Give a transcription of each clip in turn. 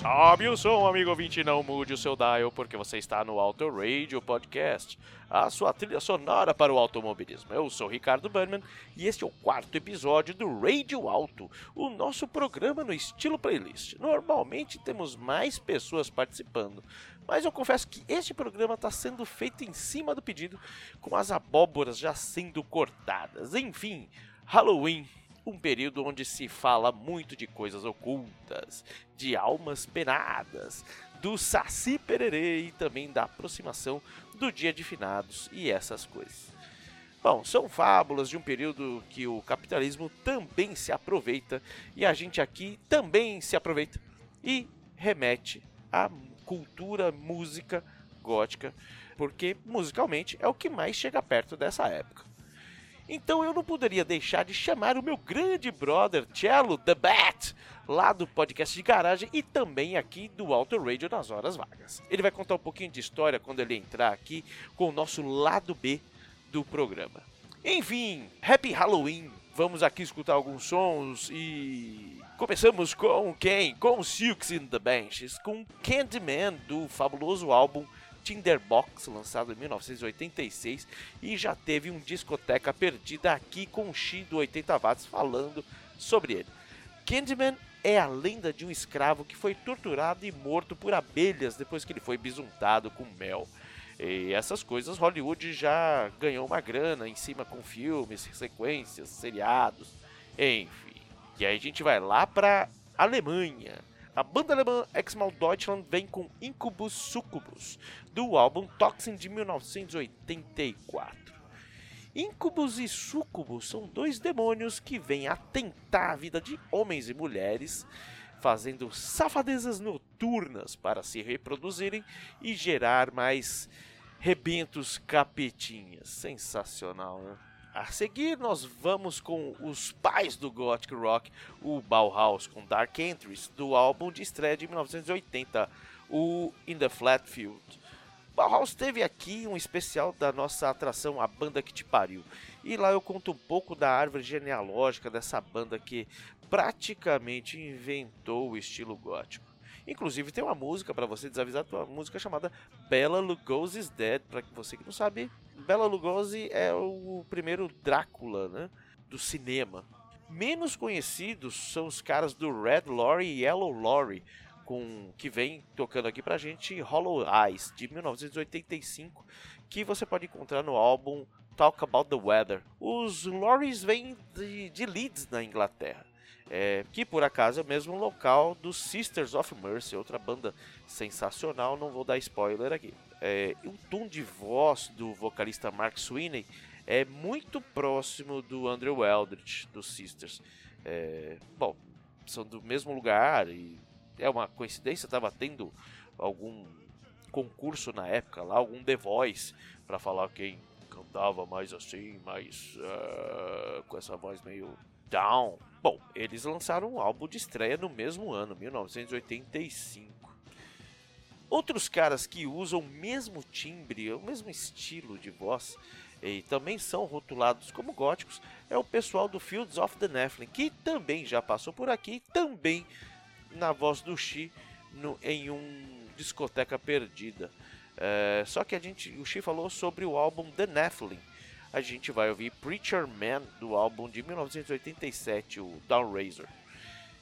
Sobe o som, amigo ouvinte, não mude o seu dial, porque você está no Auto Radio Podcast, a sua trilha sonora para o automobilismo. Eu sou Ricardo Burnman e este é o quarto episódio do Radio Auto, o nosso programa no estilo playlist. Normalmente temos mais pessoas participando, mas eu confesso que este programa está sendo feito em cima do pedido, com as abóboras já sendo cortadas. Enfim, Halloween um período onde se fala muito de coisas ocultas, de almas penadas, do saci pererê e também da aproximação do dia de finados e essas coisas. Bom, são fábulas de um período que o capitalismo também se aproveita e a gente aqui também se aproveita e remete à cultura, música gótica, porque musicalmente é o que mais chega perto dessa época. Então eu não poderia deixar de chamar o meu grande brother Cello The Bat, lá do podcast de garagem e também aqui do Auto Radio nas horas vagas. Ele vai contar um pouquinho de história quando ele entrar aqui com o nosso lado B do programa. Enfim, Happy Halloween! Vamos aqui escutar alguns sons e começamos com quem? Com Silks in the Benches, com Candyman do fabuloso álbum Tinderbox, lançado em 1986, e já teve um discoteca perdida aqui com o X do 80 watts falando sobre ele. Candyman é a lenda de um escravo que foi torturado e morto por abelhas depois que ele foi bisuntado com mel. E essas coisas Hollywood já ganhou uma grana em cima com filmes, sequências, seriados, enfim. E aí a gente vai lá para Alemanha a banda alemã Exmal Deutschland vem com Incubus Succubus, do álbum Toxin de 1984. Incubus e Succubus são dois demônios que vêm atentar a vida de homens e mulheres, fazendo safadezas noturnas para se reproduzirem e gerar mais rebentos capetinhas. Sensacional, né? A seguir, nós vamos com os pais do Gothic Rock, o Bauhaus, com Dark Entries, do álbum de estreia de 1980, o In the Flatfield. Bauhaus teve aqui um especial da nossa atração A Banda Que Te Pariu. E lá eu conto um pouco da árvore genealógica dessa banda que praticamente inventou o estilo gótico. Inclusive tem uma música para você desavisar, uma música chamada Bela Lugosi's Dead, para você que não sabe, Bela Lugosi é o primeiro Drácula, né, do cinema. Menos conhecidos são os caras do Red Lorry e Yellow Lorry, com que vem tocando aqui pra gente Hollow Eyes de 1985, que você pode encontrar no álbum Talk About the Weather. Os Lorries vêm de, de Leeds, na Inglaterra é, que por acaso é o mesmo local dos Sisters of Mercy, outra banda sensacional, não vou dar spoiler aqui. É, o tom de voz do vocalista Mark Sweeney é muito próximo do Andrew Eldritch, dos Sisters. É, bom, são do mesmo lugar e é uma coincidência, estava tendo algum concurso na época lá, algum The Voice, para falar quem cantava mais assim, mais uh, com essa voz meio Down. Bom, eles lançaram um álbum de estreia no mesmo ano, 1985. Outros caras que usam o mesmo timbre, o mesmo estilo de voz, e também são rotulados como góticos, é o pessoal do Fields of the Nephilim, que também já passou por aqui, também na voz do Xi, em um discoteca perdida. É, só que a gente, o Xi falou sobre o álbum The Nephilim, a gente vai ouvir Preacher Man do álbum de 1987, o Downraiser.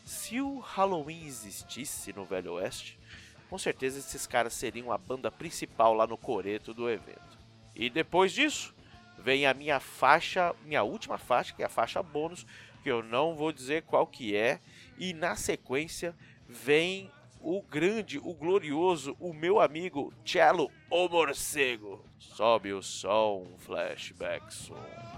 Se o Halloween existisse no Velho Oeste, com certeza esses caras seriam a banda principal lá no coreto do evento. E depois disso, vem a minha faixa, minha última faixa, que é a faixa bônus, que eu não vou dizer qual que é, e na sequência vem o grande, o glorioso, o meu amigo Cello, o morcego. Sobe o som, flashback som.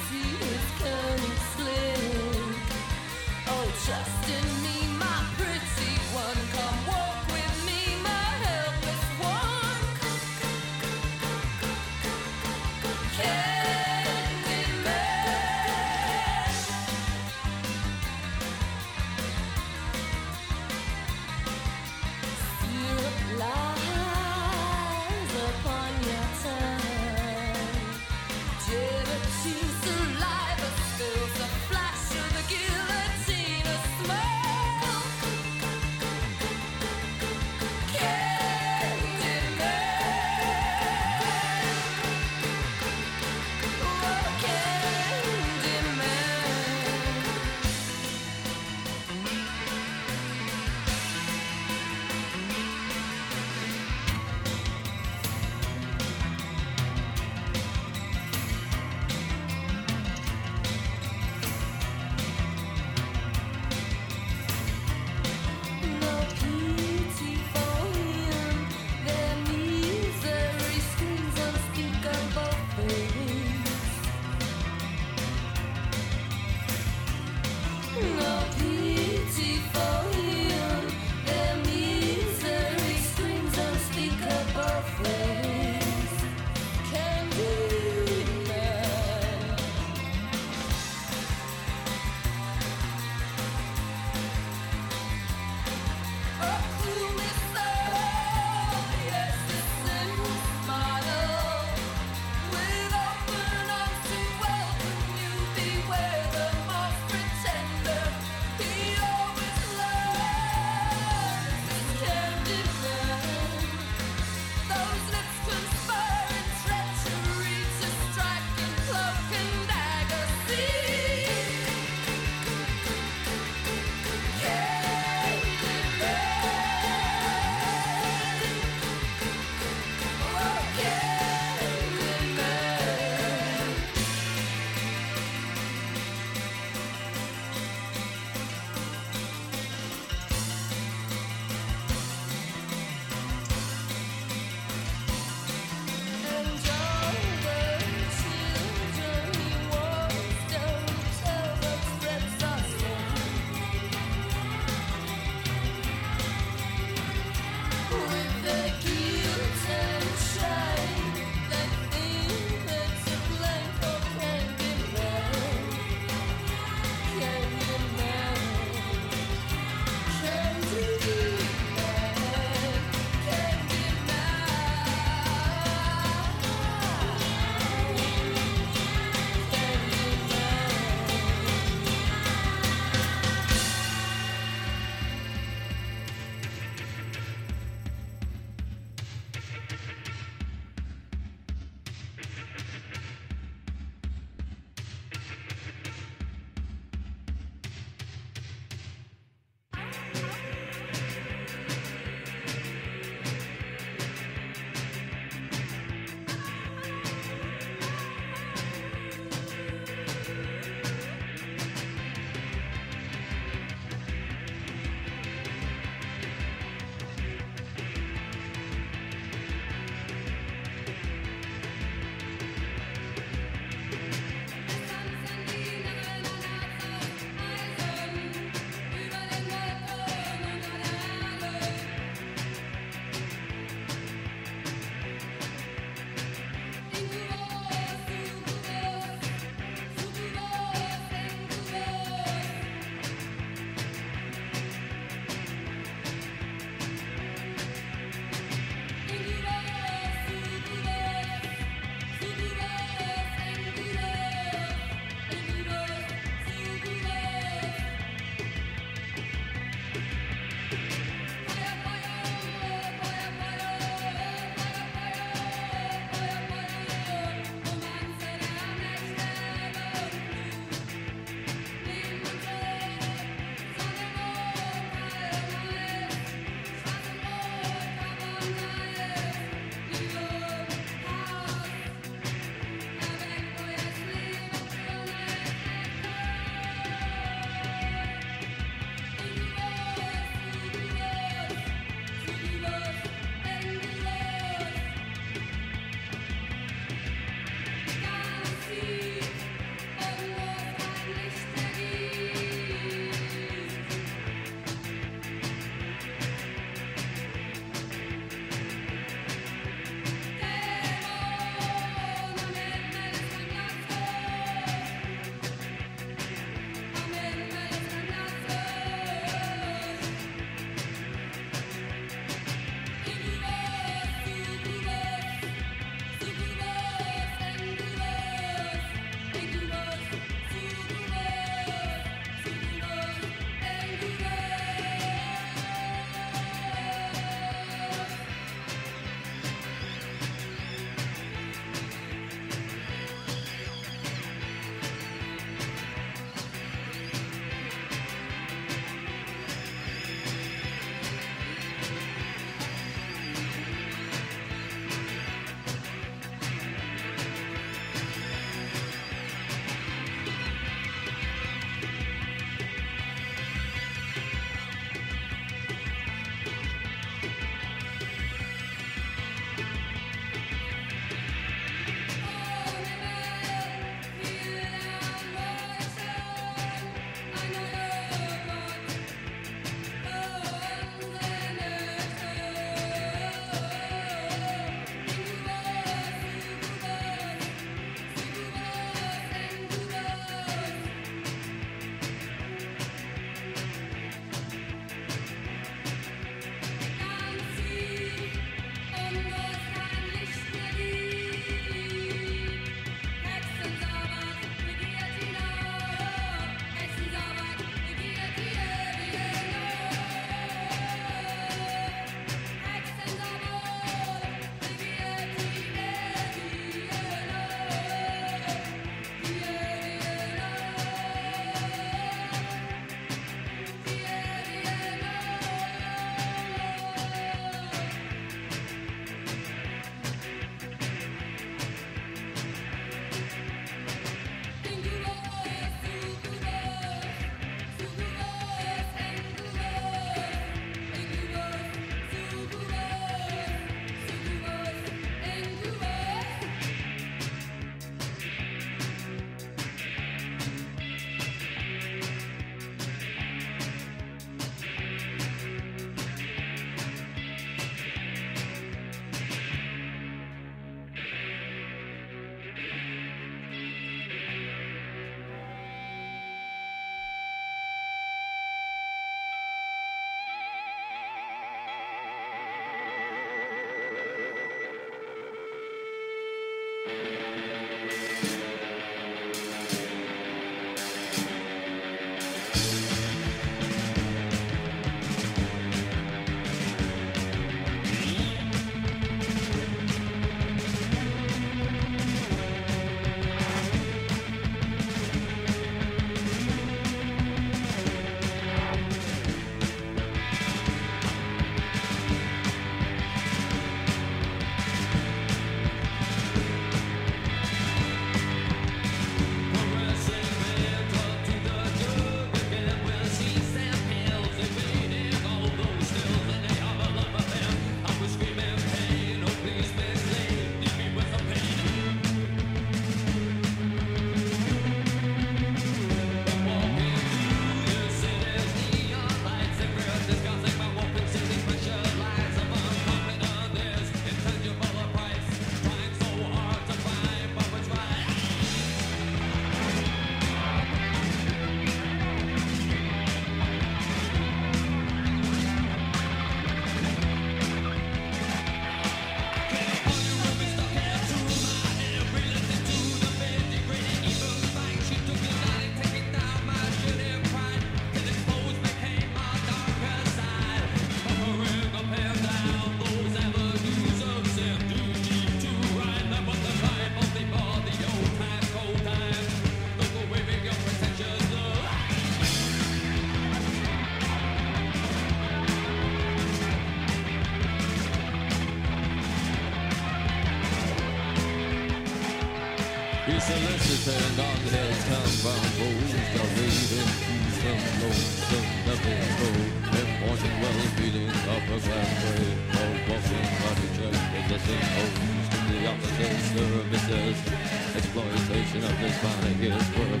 Exploitation of his body is work.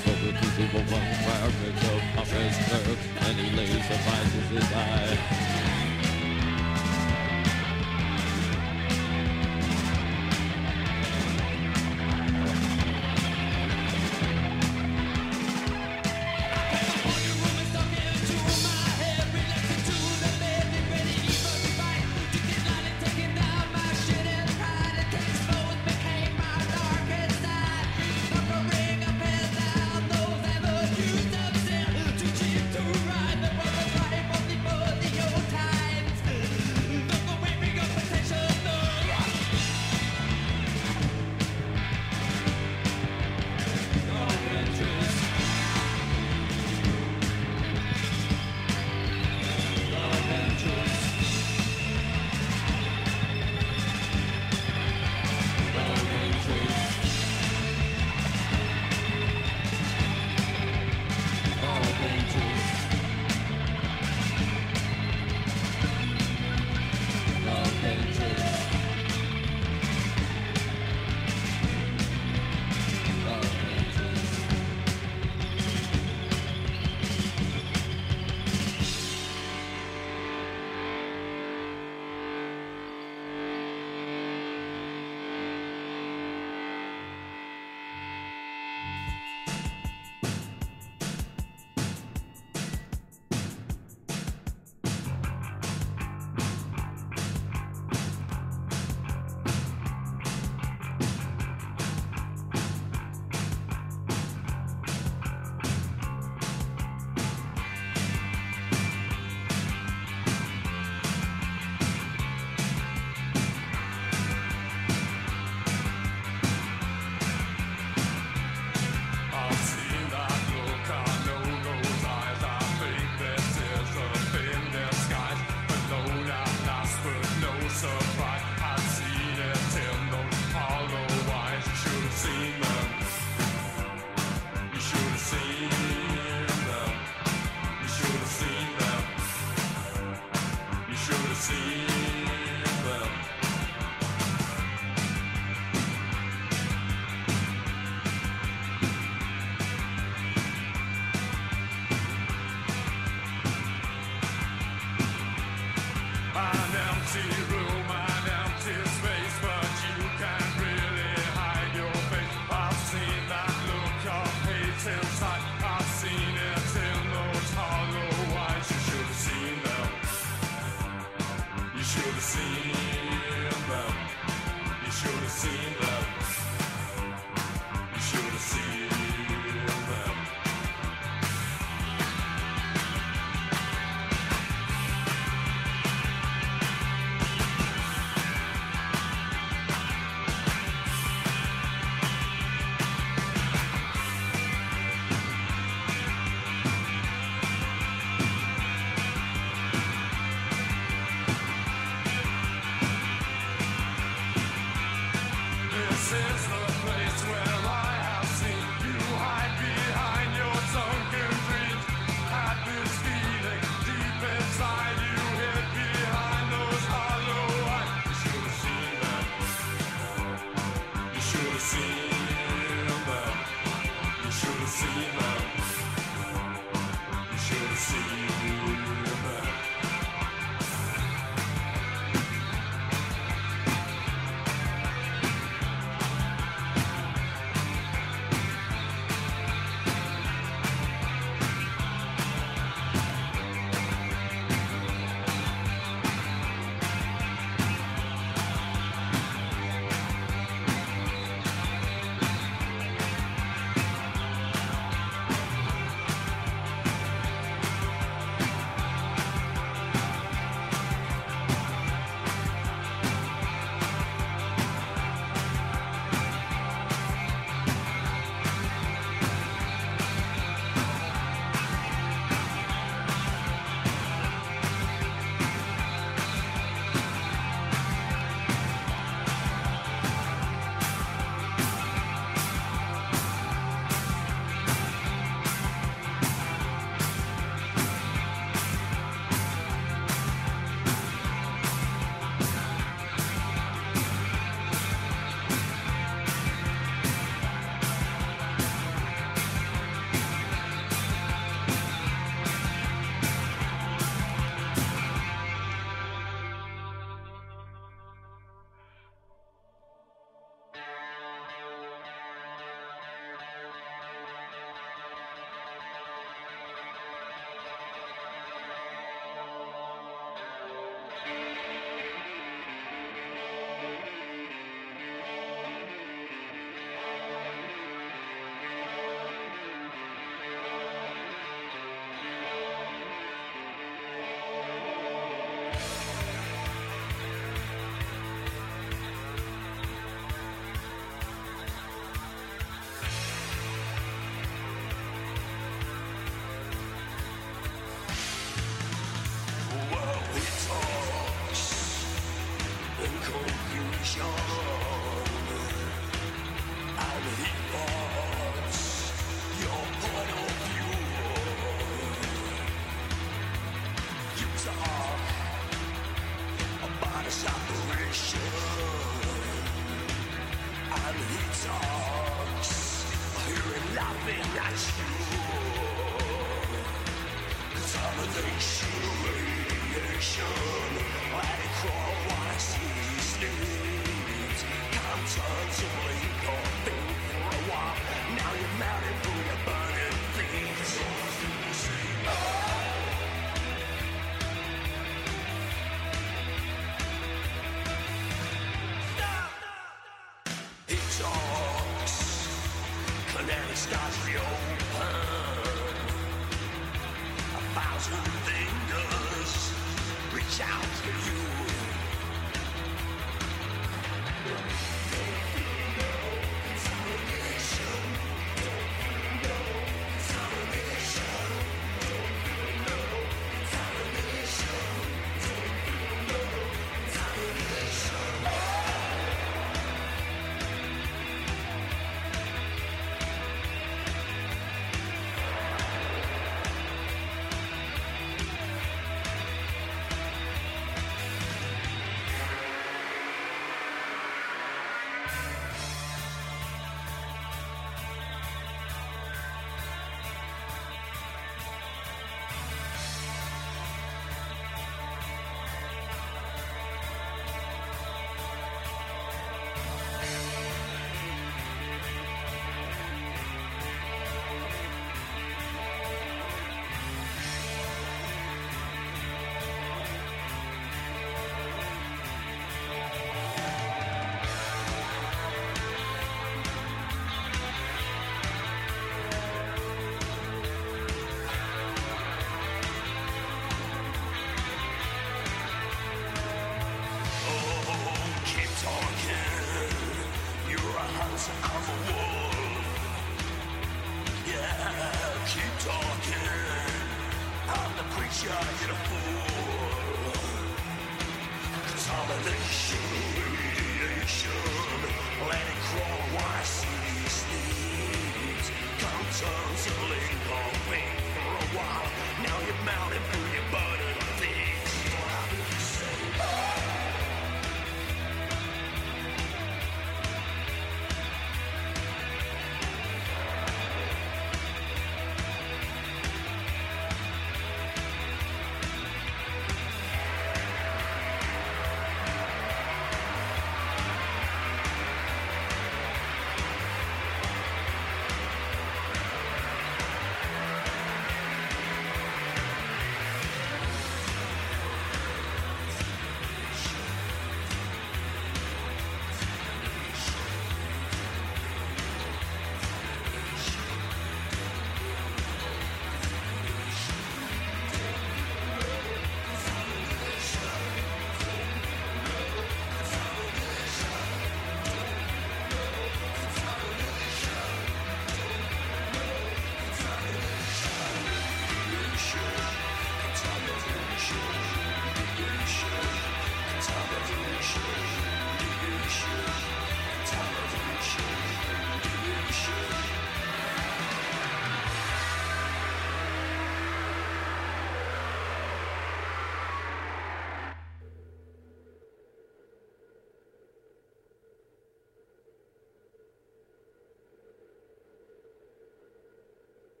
Spoken to people from fabrics of office clerks, and he lays suffices his eye.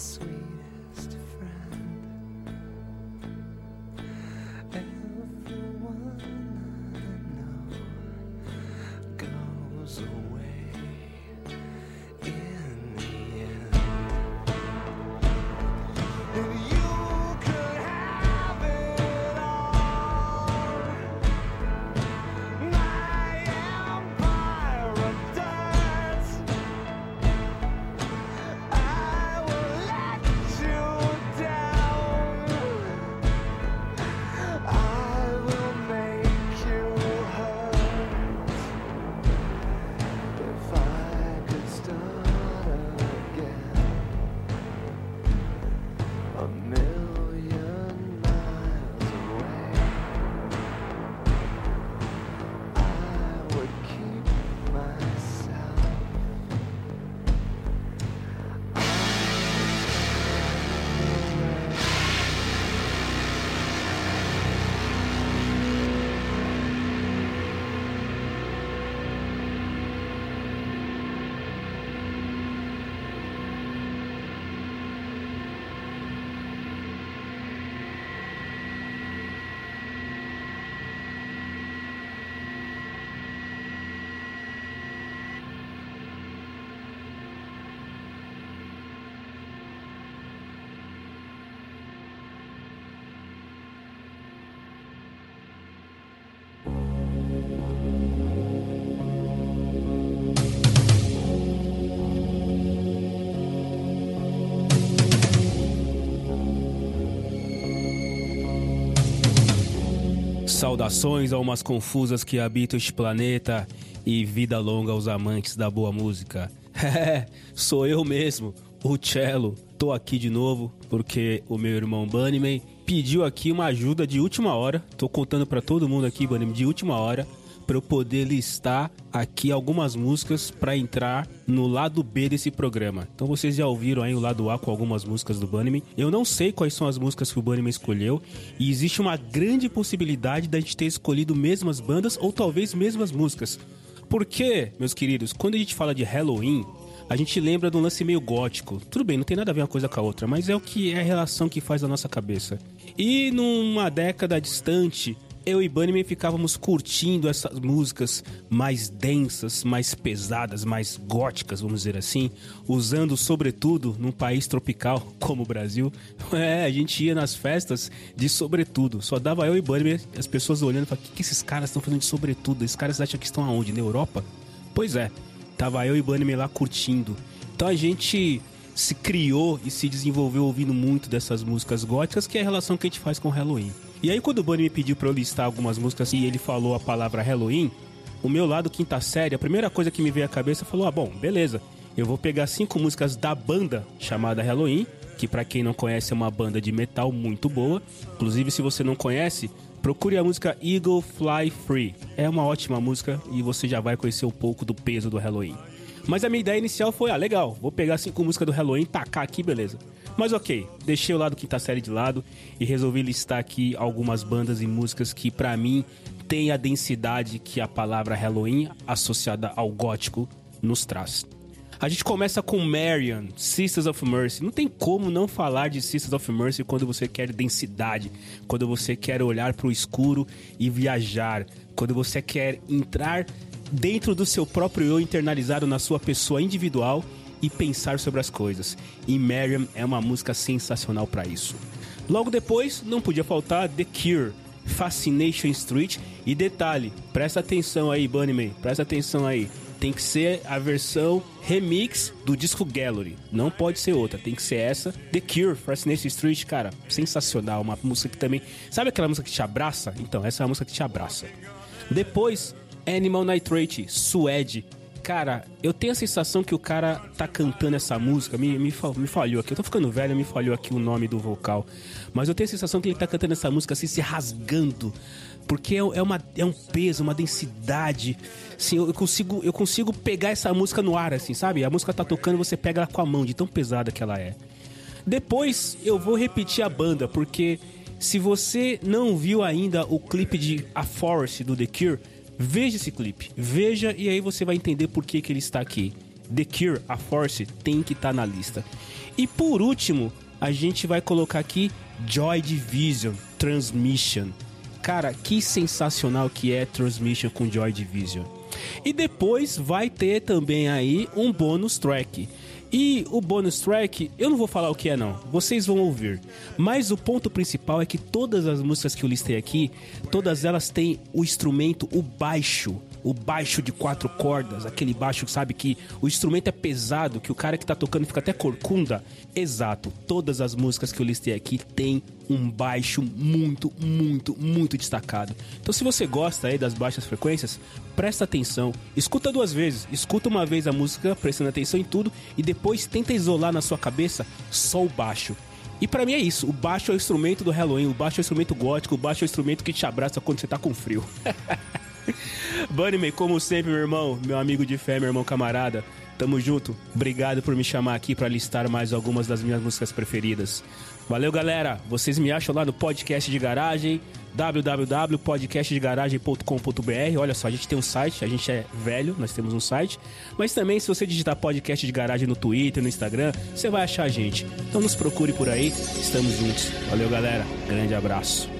sweet. Saudações almas confusas que habitam este planeta e vida longa aos amantes da boa música. É, sou eu mesmo, o Cello. Tô aqui de novo porque o meu irmão Bunnyman pediu aqui uma ajuda de última hora. Tô contando pra todo mundo aqui, Bunnyman, de última hora para eu poder listar aqui algumas músicas para entrar no lado B desse programa. Então vocês já ouviram aí o lado A com algumas músicas do Bunnyman. Eu não sei quais são as músicas que o Bunnyman escolheu e existe uma grande possibilidade da gente ter escolhido mesmas bandas ou talvez mesmas músicas. Porque, meus queridos, quando a gente fala de Halloween, a gente lembra de um lance meio gótico. Tudo bem, não tem nada a ver uma coisa com a outra, mas é o que é a relação que faz na nossa cabeça. E numa década distante, eu e Bunnyman ficávamos curtindo essas músicas mais densas, mais pesadas, mais góticas, vamos dizer assim, usando sobretudo num país tropical como o Brasil. É, a gente ia nas festas de sobretudo. Só dava eu e Bunnyman, as pessoas olhando falavam, o que, que esses caras estão fazendo de sobretudo? Esses caras acham que estão aonde? Na Europa? Pois é, tava eu e Bunnyman lá curtindo. Então a gente se criou e se desenvolveu ouvindo muito dessas músicas góticas, que é a relação que a gente faz com Halloween. E aí quando o Bunny me pediu pra eu listar algumas músicas e ele falou a palavra Halloween, o meu lado quinta série, a primeira coisa que me veio à cabeça falou: "Ah, bom, beleza. Eu vou pegar cinco músicas da banda chamada Halloween, que pra quem não conhece é uma banda de metal muito boa. Inclusive, se você não conhece, procure a música Eagle Fly Free. É uma ótima música e você já vai conhecer um pouco do peso do Halloween. Mas a minha ideia inicial foi, ah, legal, vou pegar cinco músicas do Halloween, tacar aqui, beleza. Mas ok, deixei o lado quinta série de lado e resolvi listar aqui algumas bandas e músicas que pra mim tem a densidade que a palavra Halloween associada ao gótico nos traz. A gente começa com Marion, Sisters of Mercy. Não tem como não falar de Sisters of Mercy quando você quer densidade, quando você quer olhar para o escuro e viajar, quando você quer entrar dentro do seu próprio eu internalizado na sua pessoa individual e pensar sobre as coisas. E Marion é uma música sensacional para isso. Logo depois, não podia faltar The Cure, Fascination Street. E detalhe, presta atenção aí, Bunnyman, presta atenção aí. Tem que ser a versão remix do disco Gallery. Não pode ser outra, tem que ser essa. The Cure, Fascination Street, cara, sensacional. Uma música que também. Sabe aquela música que te abraça? Então, essa é a música que te abraça. Depois, Animal Nitrate, Suede. Cara, eu tenho a sensação que o cara tá cantando essa música. Me, me, me falhou aqui. Eu tô ficando velho, me falhou aqui o nome do vocal. Mas eu tenho a sensação que ele tá cantando essa música assim, se rasgando. Porque é, é uma, é um peso, uma densidade. Assim, eu, eu consigo, eu consigo pegar essa música no ar, assim, sabe? A música tá tocando, você pega ela com a mão, de tão pesada que ela é. Depois eu vou repetir a banda, porque se você não viu ainda o clipe de A Forest do The Cure, veja esse clipe. Veja e aí você vai entender por que, que ele está aqui. The Cure, A Forest, tem que estar na lista. E por último, a gente vai colocar aqui Joy Division, Transmission. Cara, que sensacional que é Transmission com Joy Division. E depois vai ter também aí um bônus track. E o bônus track, eu não vou falar o que é não, vocês vão ouvir. Mas o ponto principal é que todas as músicas que eu listei aqui, todas elas têm o instrumento, o baixo, o baixo de quatro cordas, aquele baixo, sabe, que o instrumento é pesado, que o cara que tá tocando fica até corcunda. Exato, todas as músicas que eu listei aqui têm um baixo muito, muito, muito destacado. Então se você gosta aí das baixas frequências, presta atenção, escuta duas vezes, escuta uma vez a música prestando atenção em tudo e depois tenta isolar na sua cabeça só o baixo. E pra mim é isso, o baixo é o instrumento do Halloween, o baixo é o instrumento gótico, o baixo é o instrumento que te abraça quando você tá com frio. Bunnyman, como sempre, meu irmão, meu amigo de fé, meu irmão camarada, tamo junto. Obrigado por me chamar aqui pra listar mais algumas das minhas músicas preferidas. Valeu, galera. Vocês me acham lá no podcast de garagem, www.podcastdegaragem.com.br. Olha só, a gente tem um site, a gente é velho, nós temos um site, mas também se você digitar podcast de garagem no Twitter, no Instagram, você vai achar a gente. Então nos procure por aí, estamos juntos. Valeu, galera. Grande abraço.